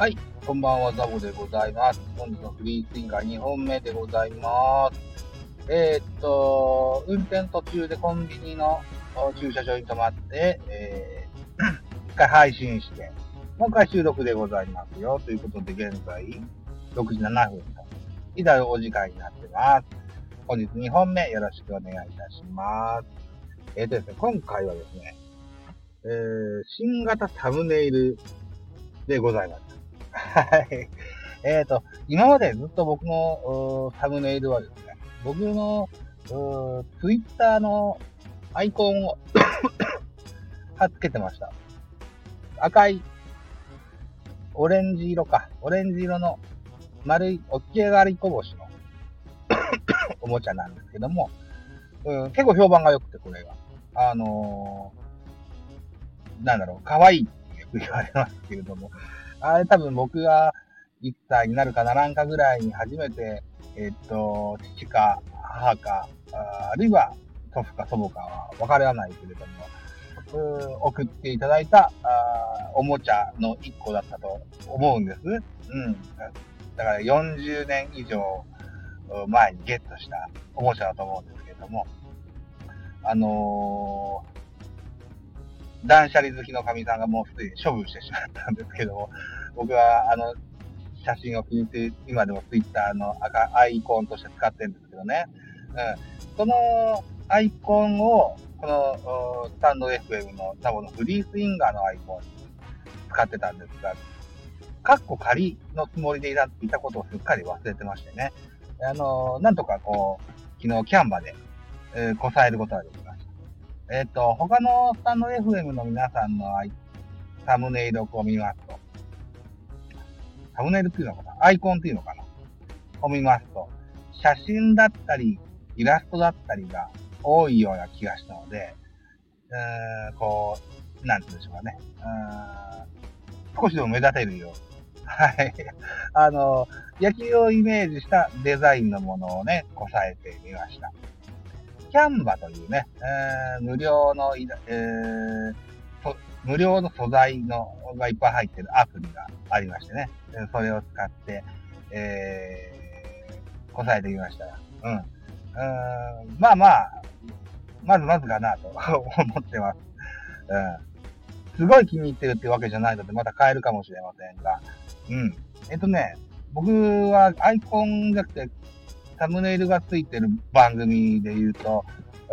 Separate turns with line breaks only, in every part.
はい、こんばんは、ザボでございます。本日のフリースインガー2本目でございます。えーっと、運転途中でコンビニの駐車場に止まって、えー一回配信して、もう一回収録でございますよ。ということで、現在、6時7分と、いざお時間になってます。本日2本目、よろしくお願いいたします。えーっとですね、今回はですね、えー、新型サムネイルでございます。はい。えっ、と、今までずっと僕のサムネイルはですね、僕のツイッターのアイコンを 貼っつけてました。赤い、オレンジ色か、オレンジ色の丸い、起き上がりこぼしの おもちゃなんですけども、うん、結構評判が良くて、これが。あのーなんだろう、可愛いってよく言われますけれども、あれ多分僕が1歳になるかならんかぐらいに初めて、えっと、父か母か、あるいは祖父か祖母かはわからないけれども、送っていただいたあおもちゃの1個だったと思うんです。うん。だから40年以上前にゲットしたおもちゃだと思うんですけれども、あのー断捨離好きの神さんがもうすでに処分してしまったんですけども、僕はあの写真を気に入って、今でもツイッターの赤アイコンとして使ってるんですけどね。うん。そのアイコンを、このスタンド FM のタボのフリースインガーのアイコンに使ってたんですが、カッコ仮のつもりでいたいたことをすっかり忘れてましてね。あのなんとかこう、昨日キャンバで、えーこさえることができ。えっ、と、他のスタンド FM の皆さんのサムネイルを見ますと、サムネイルっていうのかな？アイコンっていうのかな？を見ますと、写真だったり、イラストだったりが多いような気がしたので、うーん、こう、なんて言うんでしょうかね。うーん少しでも目立てるように。はい。あの、野球をイメージしたデザインのものをね、こさえてみました。キャンバというね、えー無料の、えー無料の素材のがいっぱい入ってるアプリがありましてね、それを使って、えー、こさえてみました。うん。うんまあまあ、まずまずかなと 思ってます。うん。すごい気に入ってるってわけじゃないので、また変えるかもしれませんが、うん。えっとね、僕はアイコンじゃなくて、サムネイルがついてる番組で言うと、え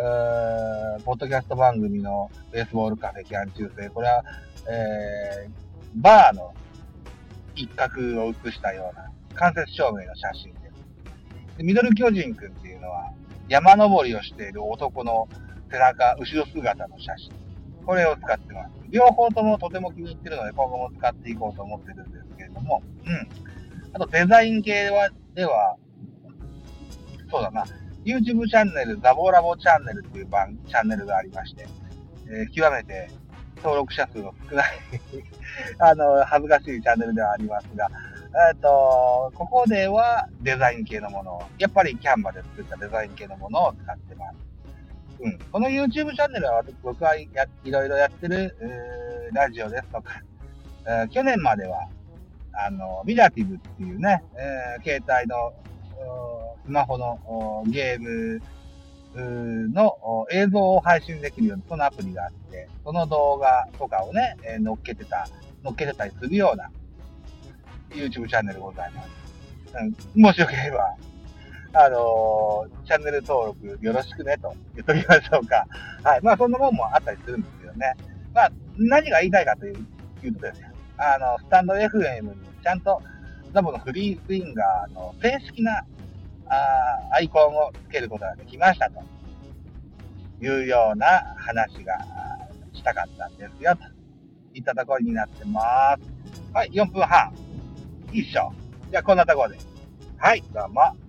ーポッドキャスト番組のベースボールカフェキャン中世、これは、えーバーの一角を映したような間接照明の写真です。でミドル巨人くんっていうのは、山登りをしている男の背中、後ろ姿の写真。これを使ってます。両方ともとても気に入ってるので、今後も使っていこうと思ってるんですけれども、うん。あとデザイン系は、では、そうだな、YouTube チャンネル、ザボラボチャンネルっていう番、チャンネルがありまして、えー極めて登録者数の少ない あの、恥ずかしいチャンネルではありますが、えっ、と、ここではデザイン系のものを、やっぱりキャンバで作ったデザイン系のものを使ってます。うん。この YouTube チャンネルは僕はやいろいろやってる、えーラジオですとか、えー去年までは、あの、ビラティブっていうね、えー携帯の、スマホのゲームの映像を配信できるような、そのアプリがあって、その動画とかをね、えー載っけてた、載っけてたりするような YouTube チャンネルございます。うん、もしよければ、あのーチャンネル登録よろしくねと言っときましょうか。はい。まあ、そんなもんもあったりするんですけどね。まあ、何が言いたいかといういうとですね、あの、スタンド FM にちゃんとザボのフリースインガーの正式なあアイコンをつけることができましたというような話がしたかったんですよといったところになってます。はい、4分半。いいしょ。じゃあこんなところで。はい、どうも。